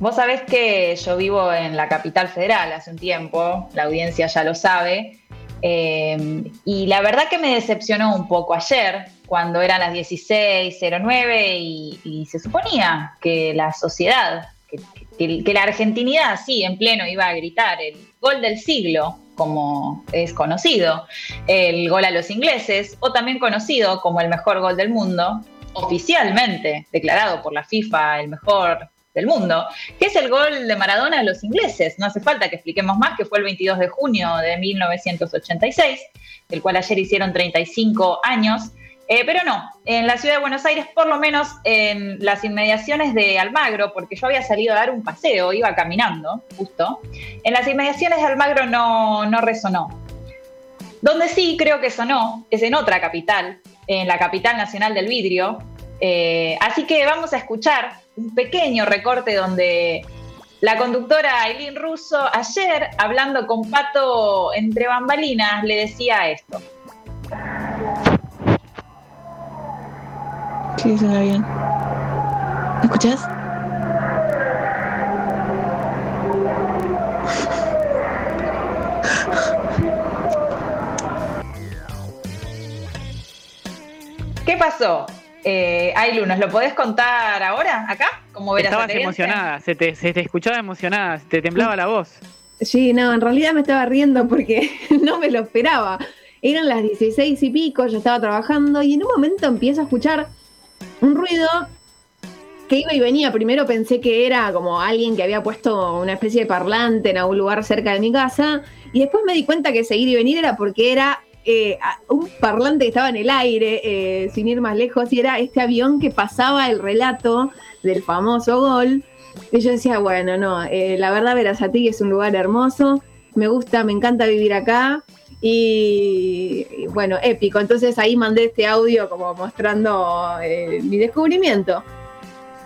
Vos sabés que yo vivo en la capital federal hace un tiempo, la audiencia ya lo sabe, eh, y la verdad que me decepcionó un poco ayer, cuando eran las 16.09 y, y se suponía que la sociedad, que, que la argentinidad, sí, en pleno iba a gritar el gol del siglo, como es conocido, el gol a los ingleses, o también conocido como el mejor gol del mundo, oficialmente declarado por la FIFA el mejor del mundo, que es el gol de Maradona a los ingleses. No hace falta que expliquemos más, que fue el 22 de junio de 1986, el cual ayer hicieron 35 años. Eh, pero no, en la ciudad de Buenos Aires, por lo menos en las inmediaciones de Almagro, porque yo había salido a dar un paseo, iba caminando, justo, en las inmediaciones de Almagro no, no resonó. Donde sí creo que sonó es en otra capital, en la capital nacional del vidrio. Eh, así que vamos a escuchar un pequeño recorte donde la conductora Aileen Russo ayer, hablando con Pato entre bambalinas, le decía esto. Sí, suena bien. ¿Qué pasó? Eh, Ailu, ¿nos lo podés contar ahora, acá? ¿Cómo verás Estabas emocionada, se te, se te escuchaba emocionada, se te temblaba la voz. Sí, no, en realidad me estaba riendo porque no me lo esperaba. Eran las 16 y pico, yo estaba trabajando y en un momento empiezo a escuchar un ruido que iba y venía. Primero pensé que era como alguien que había puesto una especie de parlante en algún lugar cerca de mi casa y después me di cuenta que seguir y venir era porque era eh, un parlante que estaba en el aire, eh, sin ir más lejos, y era este avión que pasaba el relato del famoso gol. Y yo decía, bueno, no, eh, la verdad Verazati es un lugar hermoso, me gusta, me encanta vivir acá. Y, bueno, épico. Entonces ahí mandé este audio como mostrando mi descubrimiento.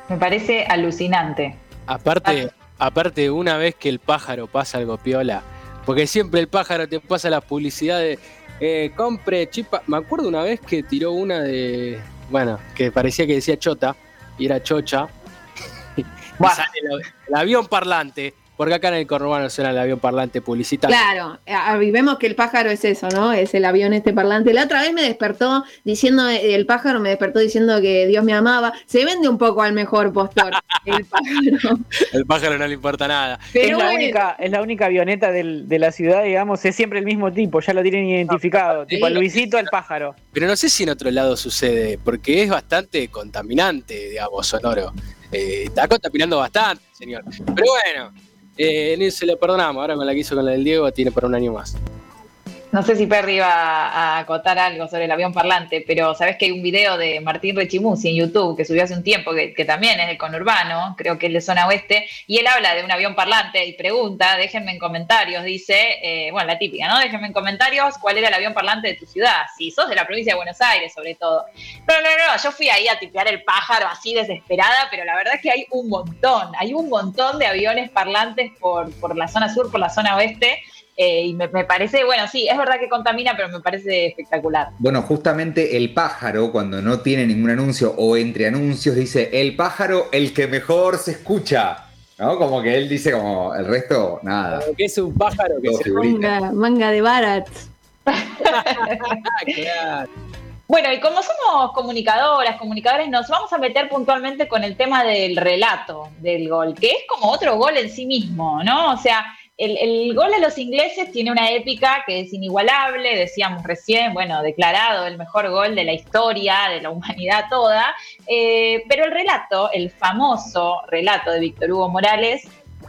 Me parece alucinante. Aparte, aparte, una vez que el pájaro pasa algo piola, porque siempre el pájaro te pasa la publicidad de eh, compre chipa. Me acuerdo una vez que tiró una de. Bueno, que parecía que decía chota y era chocha. el, avión parlante porque acá en el conurbano suena el avión parlante publicitario. Claro, vemos que el pájaro es eso, ¿no? Es el avión este parlante. La otra vez me despertó diciendo, el pájaro me despertó diciendo que Dios me amaba. Se vende un poco al mejor postor, el pájaro. el pájaro no le importa nada. es, la única, es la única avioneta de la ciudad, digamos, es siempre el mismo tipo, ya lo tienen identificado, tipo Luisito el pájaro. Pero no sé si en otro lado sucede, porque es bastante contaminante, digamos, sonoro. Eh, está contaminando bastante, señor. Pero bueno, eh, ni se le perdonamos, ahora con la que hizo con la del Diego tiene para un año más. No sé si Perry iba a acotar algo sobre el avión parlante, pero sabes que hay un video de Martín Rechimusi en YouTube que subió hace un tiempo, que, también es del conurbano, creo que es de zona oeste, y él habla de un avión parlante y pregunta, déjenme en comentarios, dice, eh, bueno, la típica, ¿no? Déjenme en comentarios cuál era el avión parlante de tu ciudad, si sos de la provincia de Buenos Aires, sobre todo. No, no, no, yo fui ahí a tipear el pájaro así desesperada, pero la verdad es que hay un montón, hay un montón de aviones parlantes por, por la zona sur, por la zona oeste eh, y me, parece, bueno, sí, es verdad que contamina, pero me parece espectacular. Bueno, justamente el pájaro, cuando no tiene ningún anuncio o entre anuncios, dice, el pájaro, el que mejor se escucha. ¿No? Como que él dice como el resto, nada. que es un pájaro que se manga, manga de barat. Bueno, y como somos comunicadoras, comunicadores, nos vamos a meter puntualmente con el tema del relato del gol, que es como otro gol en sí mismo, ¿no? O sea, el, gol de los ingleses tiene una épica que es inigualable, decíamos recién, bueno, declarado el mejor gol de la historia, de la humanidad toda, eh, pero el relato, el famoso relato de Víctor Hugo Morales,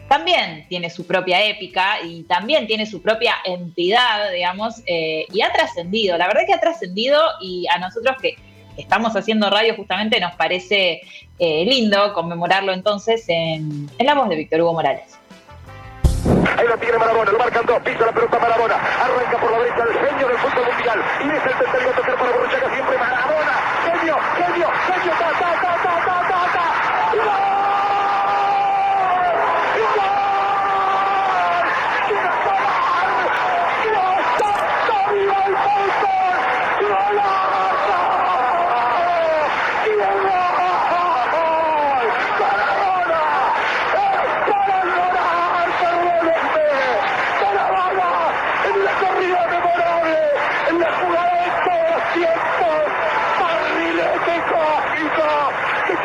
también tiene su propia épica y también tiene su propia entidad, digamos, eh, y ha trascendido, la verdad que ha trascendido y a nosotros que estamos haciendo radio justamente nos parece eh, lindo conmemorarlo entonces en la voz de Víctor Hugo Morales. Ahí lo tiene Marabona, lo marcan dos, pisa la pelota Marabona, arranca por la derecha el genio del fútbol mundial. Y es el tercero a para Borruchaga siempre Marabona, genio, genio, genio, ta, ta, ta, ta, ta, ta, ta. ¡Gol!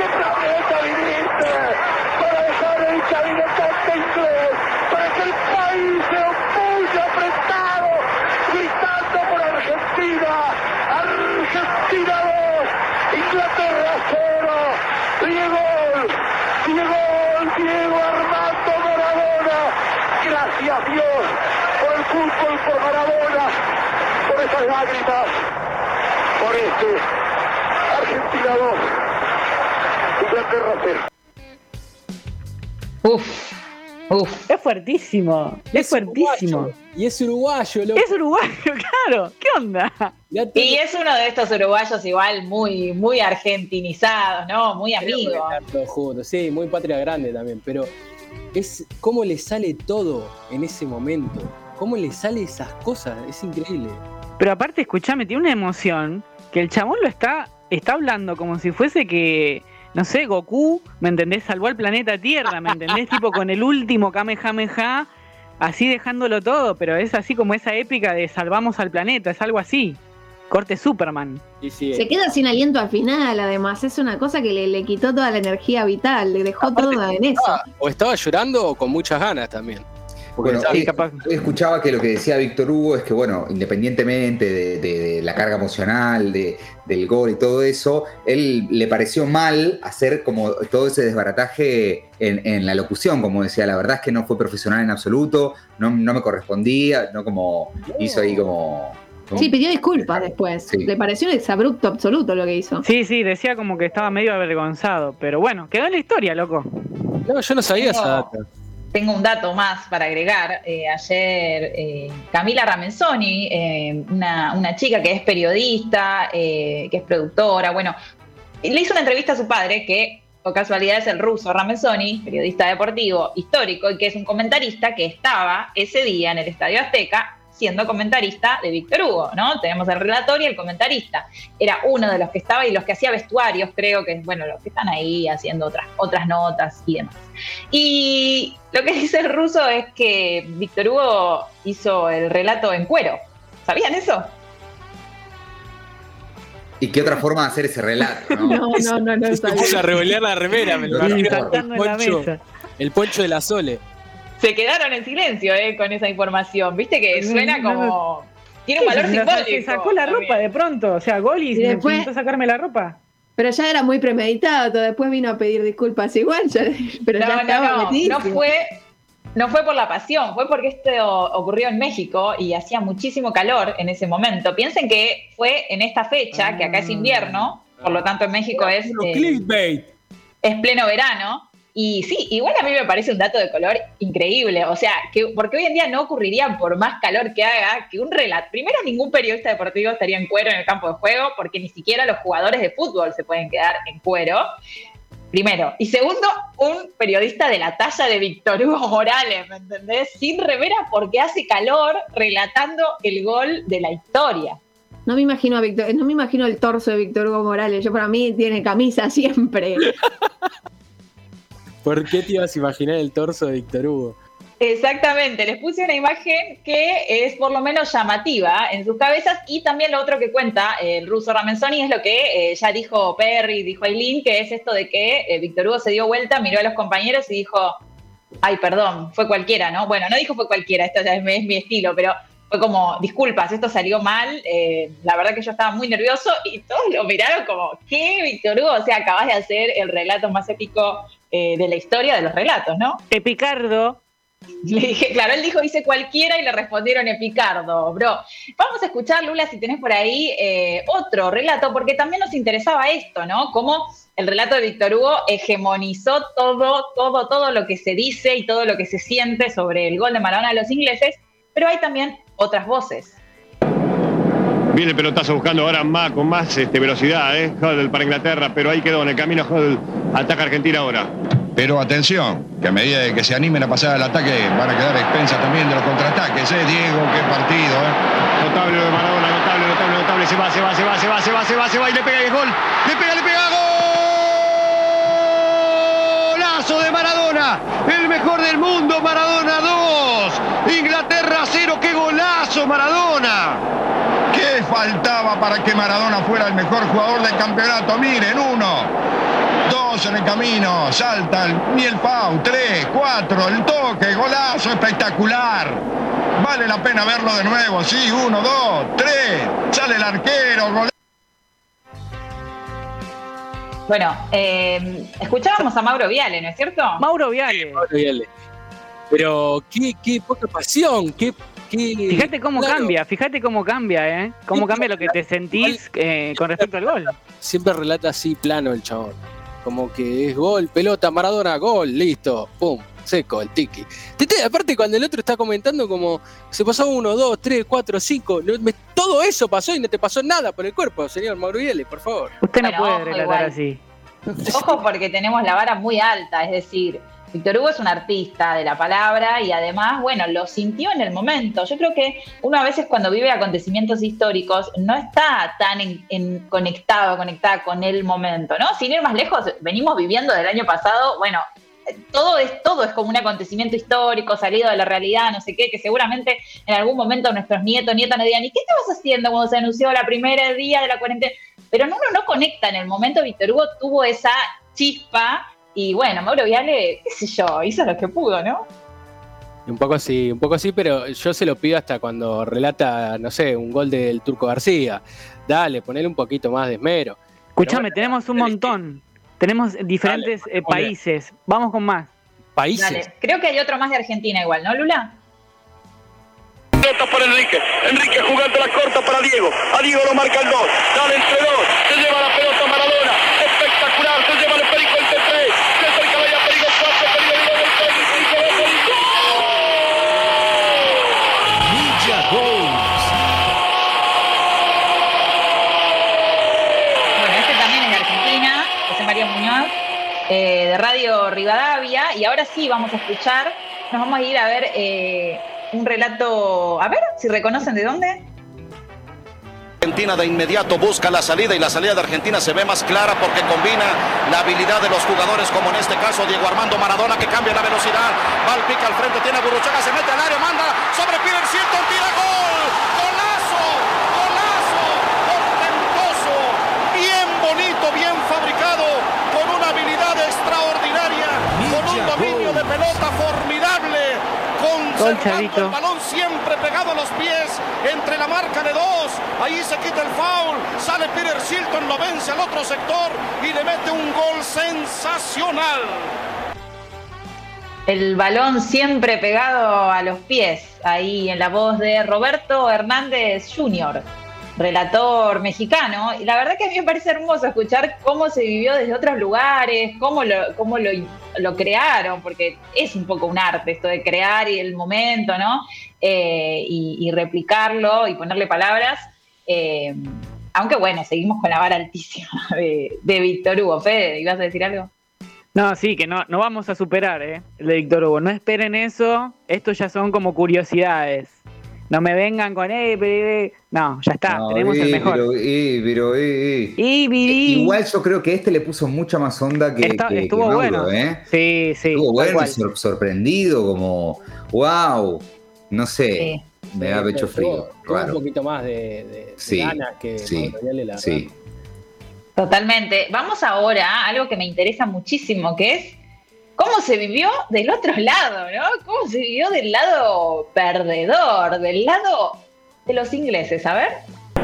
qué planeta viniste? Para dejar el caminotante inglés, para que el país se opulle apretado, gritando por Argentina. Argentina 2, Inglaterra 0. Diego, Diego, Diego Armando Maradona. Gracias Dios por el fútbol, por Maradona, por esas lágrimas, por este Argentina 2, Inglaterra 0. Uf, uf. Es fuertísimo, es, fuertísimo. uruguayo, Y es uruguayo, loco. Es uruguayo, claro. ¿Qué onda? Te- Y es uno de estos uruguayos igual muy, muy argentinizados, ¿no? Muy amigo. Todos juntos, Sí, muy patria grande también, pero es cómo le sale todo en ese momento. Cómo le sale esas cosas, es increíble. Pero aparte, escuchame, tiene una emoción que el chabón lo está, está hablando como si fuese que, no sé, Goku, ¿me entendés? Salvó al planeta Tierra, ¿me entendés? tipo con el último Kamehameha, así dejándolo todo, pero es así como esa épica de salvamos al planeta, es algo así. Corte Superman. Y sí, Se queda sin aliento al final, además. Es una cosa que le, le quitó toda la energía vital, le dejó todo en eso. o estaba llorando o con muchas ganas también. Porque Bueno, eh, capaz. hoy escuchaba que lo que decía Víctor Hugo es que, bueno, independientemente de, de- de la carga emocional, de- del gol y todo eso, él le pareció mal hacer como todo ese desbarataje en, en la locución, como decía, la verdad es que no fue profesional en absoluto, no, no me correspondía, no como hizo ahí como... Sí, pidió disculpas después. Sí. Le pareció un exabrupto absoluto lo que hizo. Sí, sí, decía como que estaba medio avergonzado, pero bueno, quedó en la historia, loco. No, yo no sabía esa No. data. Tengo un dato más para agregar. Eh, ayer eh, Camila Ramenzoni, eh, una, una chica que es periodista, eh, que es productora, bueno, le hizo una entrevista a su padre, que por casualidad es el ruso Ramenzoni, periodista deportivo histórico, y que es un comentarista que estaba ese día en el Estadio Azteca siendo comentarista de Víctor Hugo, ¿no? Tenemos el relator y el comentarista. Era uno de los que estaba y los que hacía vestuarios, creo que, bueno, los que están ahí haciendo otras, otras notas y demás. Y lo que dice el ruso es que Víctor Hugo hizo el relato en cuero. ¿Sabían eso? ¿Y qué otra forma de hacer ese relato? ¿no? No, no, no, no. Se puso a revolear la remera, me lo imagino. El poncho, el poncho de la Sole. Se quedaron en silencio eh, con esa información. Viste que suena No, no, como. Tiene un valor se- simbólico. Se sacó la también. ropa de pronto, o sea, gol y, después- intentó sacarme la ropa. Pero ya era muy premeditado. todo. Después vino a pedir disculpas igual, ya- pero ya No, estaba no, no, no fue, no fue por la pasión, fue porque esto ocurrió en México y hacía muchísimo calor en ese momento. Piensen que fue en esta fecha, que acá es invierno, por lo tanto en México es, eh, clickbait. es pleno verano. Y sí, igual a mí me parece un dato de color increíble. O sea, que porque hoy en día no ocurriría por más calor que haga que un relato. Primero, ningún periodista deportivo estaría en cuero en el campo de juego, porque ni siquiera los jugadores de fútbol se pueden quedar en cuero. Primero. Y segundo, un periodista de la talla de Víctor Hugo Morales, ¿me entendés? Sin remera porque hace calor relatando el gol de la historia. No me imagino a Víctor, no me imagino el torso de Víctor Hugo Morales. Yo para mí tiene camisa siempre. ¿Por qué te ibas a imaginar el torso de Víctor Hugo? Exactamente, les puse una imagen que es por lo menos llamativa en sus cabezas y también lo otro que cuenta el ruso Ramenzoni es lo que eh, ya dijo Perry, dijo Aileen, que es esto de que eh, Víctor Hugo se dio vuelta, miró a los compañeros y dijo, ay, perdón, fue cualquiera, ¿no? Bueno, no dijo fue cualquiera, esto ya es, es mi estilo, pero fue como, disculpas, esto salió mal, eh, la verdad que yo estaba muy nervioso y todos lo miraron como, ¿qué, Víctor Hugo? O sea, acabas de hacer el relato más épico eh, de la historia de los relatos, ¿no? Epicardo. Le dije, claro, él dijo hice cualquiera y le respondieron Epicardo, bro. Vamos a escuchar, Lula, si tenés por ahí eh, otro relato, porque también nos interesaba esto, ¿no? Cómo el relato de Víctor Hugo hegemonizó todo, todo, todo lo que se dice y todo lo que se siente sobre el gol de Maradona a los ingleses, pero hay también otras voces. Viene el pelotazo buscando ahora más, con más este, velocidad, ¿eh? Huddle para Inglaterra, pero ahí quedó en el camino Huddle. Ataca Argentina ahora. Pero atención, que a medida de que se animen a pasar al ataque van a quedar expensas también de los contraataques, ¿eh? Diego, qué partido, ¿eh? Notable lo de Maradona, notable, notable, notable. Se va, se va, se va, se va, se va, se va, se va y le pega el gol. Le pega, le pega golazo El mejor del mundo, Maradona 2. Inglaterra 0, qué golazo Maradona. ¿Qué faltaba para que Maradona fuera el mejor jugador del campeonato? Miren, uno, dos en el camino, salta y el Pau, tres, cuatro, el toque, golazo espectacular. Vale la pena verlo de nuevo, sí, uno, dos, tres, sale el arquero, golazo. Bueno, eh, escuchábamos a Mauro Viale, ¿no es cierto? Mauro Viale. Mauro Viale. Pero qué, qué poca pasión, qué, qué- Fíjate cómo Claro, cambia, fíjate cómo cambia, ¿eh? Cómo cambia lo que te sentís eh, con respecto al gol. Siempre relata así plano el chabón. Como que es gol, pelota, Maradona, gol, listo, pum, seco, el tiki. Tete, aparte cuando el otro está comentando como se pasó uno, dos, tres, cuatro, cinco, no- me- todo eso pasó y no te pasó nada por el cuerpo, señor Mauro Viale, por favor. Usted no Bueno, puede relatar igual. así. Ojo porque tenemos la vara muy alta, es decir, Víctor Hugo es un artista de la palabra y además, bueno, lo sintió en el momento. Yo creo que uno a veces cuando vive acontecimientos históricos no está tan en- conectado, conectada con el momento, ¿no? Sin ir más lejos, venimos viviendo del año pasado, bueno, todo es, todo es como un acontecimiento histórico, salido de la realidad, no sé qué, que seguramente en algún momento nuestros nietos, nietas nos digan, ¿y qué estabas haciendo cuando se anunció la primera día de la cuarentena? Pero uno no conecta en el momento, Víctor Hugo tuvo esa chispa y bueno, Mauro Viale, qué sé yo, hizo lo que pudo, ¿no? Un poco así, un poco así, pero yo se lo pido hasta cuando relata, no sé, un gol del Turco García. Dale, ponele un poquito más de esmero. Escúchame, bueno, tenemos un montón. Tenemos diferentes eh, países. Vamos con más. Países. Dale, creo que hay otro más de Argentina igual, ¿no, Lula? Pelota para Enrique. Enrique jugando la corta para Diego. A Diego lo marca el 2. Dale entre dos. Se lleva la pelota Rivadavia. Y ahora sí vamos a escuchar, nos vamos a ir a ver eh, un relato, a ver si reconocen de dónde. Argentina de inmediato busca la salida y la salida de Argentina se ve más clara porque combina la habilidad de los jugadores como en este caso Diego Armando Maradona que cambia la velocidad, va al al frente, tiene a Burruchaga, se mete al área, manda sobre Peter Shilton, tira gol, Chavito. el balón siempre pegado a los pies entre la marca de dos. Ahí se quita el foul. Sale Peter Shilton, lo vence al otro sector y le mete un gol sensacional. El balón siempre pegado a los pies, ahí en la voz de Roberto Hernández Jr., relator mexicano. Y la verdad que a mí me parece hermoso escuchar cómo se vivió desde otros lugares, cómo lo, cómo lo, lo crearon, porque es un poco un arte esto de crear y el momento, ¿no? Eh, y, replicarlo y ponerle palabras. Eh, aunque bueno, seguimos con la vara altísima de, de Víctor Hugo. Fede, ¿ibas a decir algo? No, sí, que no, no vamos a superar, ¿eh? El de Víctor Hugo. No esperen eso. Estos ya son como curiosidades. No me vengan con, eh, pero, eh". No, ya está, No, tenemos eh, el mejor. Pero, eh, pero, eh, eh. Igual yo creo que este le puso mucha más onda que, Está- que- que estuvo Mauro, bueno. ¿eh? Sí, sí. Estuvo bueno, sor- sorprendido, como, wow, no sé, Sí. me da pecho frío, tuvo un poquito más de, de- de Sí, ganas que sí, la Sí. verdad. Totalmente. Vamos ahora a algo que me interesa muchísimo, que es cómo se vivió del otro lado, ¿no? Cómo se vivió del lado perdedor, del lado de los ingleses. A ver.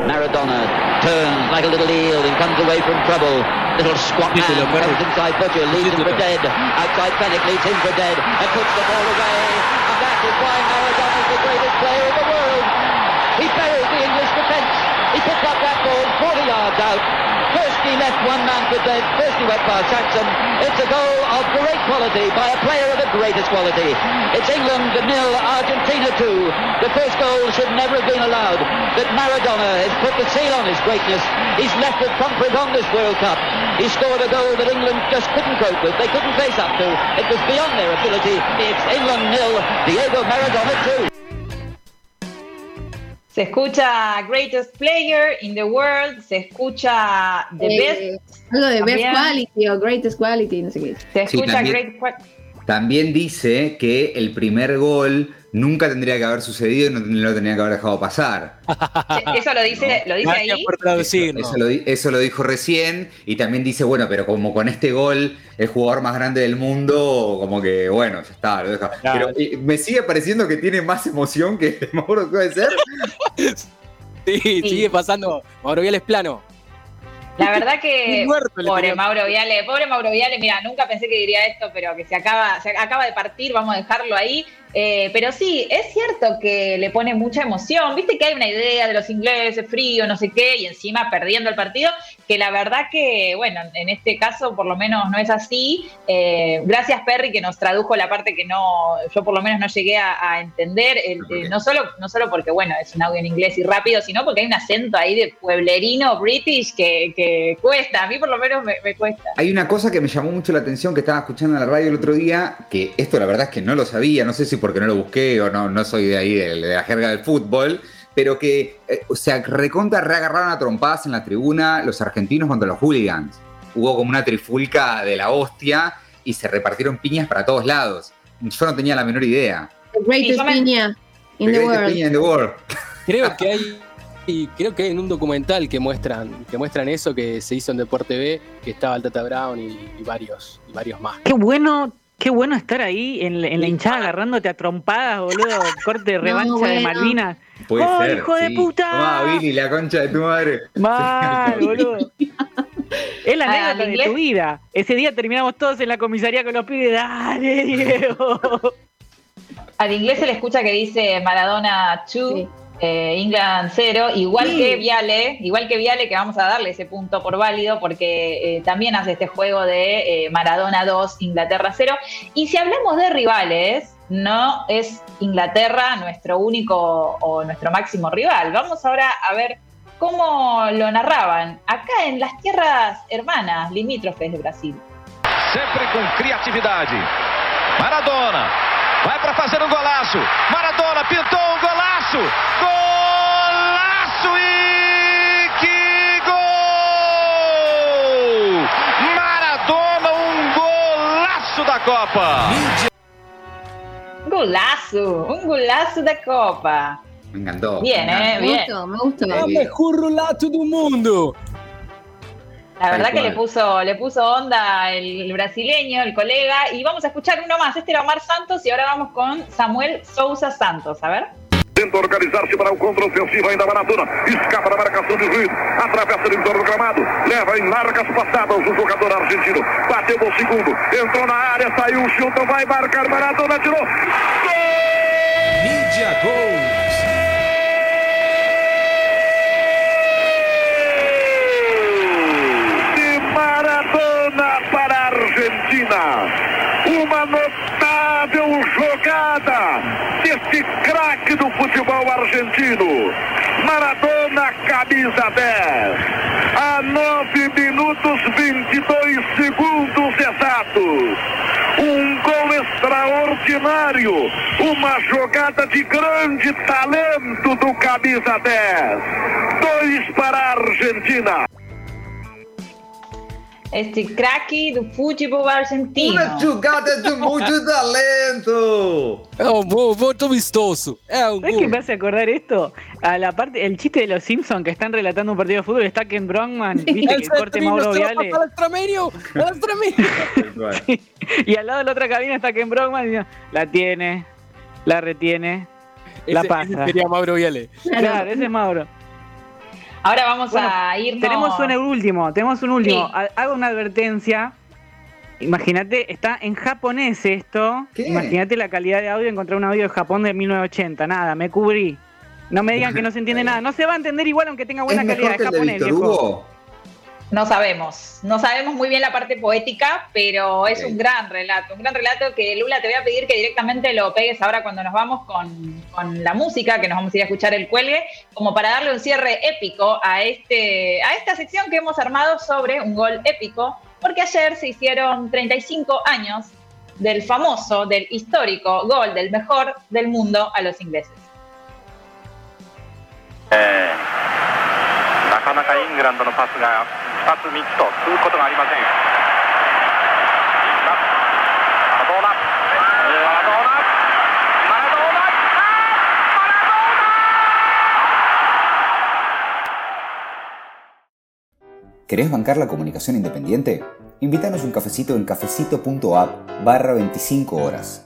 Maradona turns like a little eel and comes away from trouble. Little squat man comes inside Butcher, leaves him for dead. Outside Fennec leads him for dead and puts the ball away. And that is why Maradona is the greatest player in the world. He buried the English defence. He picked up that ball 40 yards out. First he left one man for dead. First he went past Saxon. It's a goal of great quality by a player of the greatest quality. It's England nil, Argentina two. The first goal should never have been allowed. But Maradona has put the seal on his greatness. He's left it conquered on this World Cup. He scored a goal that England just couldn't cope with. They couldn't face up to. It was beyond their ability. It's England nil, Diego Maradona two. Se escucha Greatest Player in the World, se escucha The Eh, Best, algo de También. best quality o greatest quality, no sé qué. se Sí, escucha también. Great también dice que el primer gol nunca tendría que haber sucedido y no lo tendría que haber dejado pasar. Eso lo dice, lo dice ahí. Eso lo, di- eso lo dijo recién y también dice, bueno, pero como con este gol el jugador más grande del mundo, como que, bueno, ya está, lo deja. Claro. Pero y me sigue pareciendo que tiene más emoción que Mauro, ¿puede ser? Sí, sigue pasando. Mauro Vial es plano. La verdad que muerto le pobre Mauro Viale, pobre Mauro Viale, mira, nunca pensé que diría esto, pero que se acaba, se acaba de partir, vamos a dejarlo ahí. Eh, pero sí, es cierto que le pone mucha emoción. Viste que hay una idea de los ingleses, frío, no sé qué, y encima perdiendo el partido, que la verdad que, bueno, en este caso por lo menos no es así. Eh, gracias Perry que nos tradujo la parte que no, yo por lo menos no llegué a, a entender, el- no, solo, no solo porque, bueno, es un audio en inglés y rápido, sino porque hay un acento ahí de pueblerino british que, que cuesta, a mí por lo menos me, me cuesta. Hay una cosa que me llamó mucho la atención que estaba escuchando en la radio el otro día, que esto la verdad es que no lo sabía, no sé si porque no lo busqué o no, no soy de ahí, de, de la jerga del fútbol, pero que, eh, o sea, recontra reagarraron a trompadas en la tribuna los argentinos contra los hooligans. Hubo como una trifulca de la hostia y se repartieron piñas para todos lados. Yo no tenía la menor idea. The greatest Sí, piña in The world. piña in the world. Creo que hay. Y creo que hay en un documental que muestran, que muestran eso que se hizo en Deporte TV, que estaba el Tata Brown y, y varios, y varios más. Qué bueno, qué bueno estar ahí en, la- en la hinchada agarrándote a trompadas, boludo. Corte de revancha de bueno. Malvinas. Puede ¡Oh, ser. hijo de sí. puta! Tomá, Billy, la concha de tu madre. Mal, boludo. Es la Ah, anécdota de inglés. tu vida. Ese día terminamos todos en la comisaría con los pibes. Dale, Diego. Al inglés se le escucha que dice Maradona 2, Sí. England 0, igual Sí. que Viale, igual que Viale, que vamos a darle ese punto por válido, porque eh, también hace este juego de eh, Maradona 2, Inglaterra 0. Y si hablamos de rivales, no es Inglaterra nuestro único o nuestro máximo rival. Vamos ahora a ver cómo lo narraban acá en las tierras hermanas, limítrofes de Brasil. Sempre com criatividade. Maradona vai para fazer um golaço. Maradona pintou um golaço. Golaço e que gol! Maradona, um golaço da Copa. Golazo, un golazo de copa. Me encantó. Bien, Me eh, encantó. Me bien. gustó, me gustó. ¡El mejor relato del mundo! La verdad que le puso, le puso onda el, el brasileño, el colega, y vamos a escuchar uno más. Este era Omar Santos y ahora vamos con Samuel Souza Santos. A ver. Tenta organizar-se para o contra-ofensivo ainda Maradona. Escapa da marcação de juiz. Atravessa o entorno do gramado. Leva em largas passadas o jogador argentino. Bateu no segundo. Entrou na área, saiu, chuta, vai marcar. Maradona tirou. Gol! Mídia Gols. Argentino. Maradona, camisa 10. A 9 minutos 22 segundos exatos. Um gol extraordinário. Uma jogada de grande talento do camisa 10. Dois para a Argentina. Este cracky do fútbol argentino. Una jugada de mucho talento. É um bom, voto vistoso. É um ¿Sabes qué gol. me hace acordar esto? A la parte, el chiste de los Simpsons que están relatando un partido de fútbol está Ken Brockman, viste El que corte Mauro Viale. al extramedio, al. Tal cual. Y al lado de la otra cabina está Ken Brockman diciendo, la tiene, la retiene, la Ese- pasa. ese sería Mauro Viale. Claro, ese es Mauro. Ahora vamos Bueno, a irnos. Tenemos un último, tenemos un último. Sí. Ha- Hago una advertencia. Imagínate, está en japonés esto. Imagínate la calidad de audio, encontrar un audio de Japón de 1980. Nada, me cubrí. No me digan que no se entiende nada. No se va a entender igual aunque tenga ¿Es buena mejor calidad que de el de japonés, Víctor viejo. Hugo? No sabemos, no sabemos muy bien la parte poética, pero es Ok. un gran relato, un gran relato que Lula te voy a pedir que directamente lo pegues ahora cuando nos vamos con, con la música, que nos vamos a ir a escuchar el cuelgue, como para darle un cierre épico a, este, a esta sección que hemos armado sobre un gol épico, porque ayer se hicieron 35 años del famoso, del histórico gol del mejor del mundo a los ingleses. えーなかなかイングランドのパスが 発ミット続くことがありませんマラドーナマラドーナマラドーナマラドーナ ¿Querés bancar la comunicación independiente? Invítanos un cafecito en cafecito.app barra 25 horas.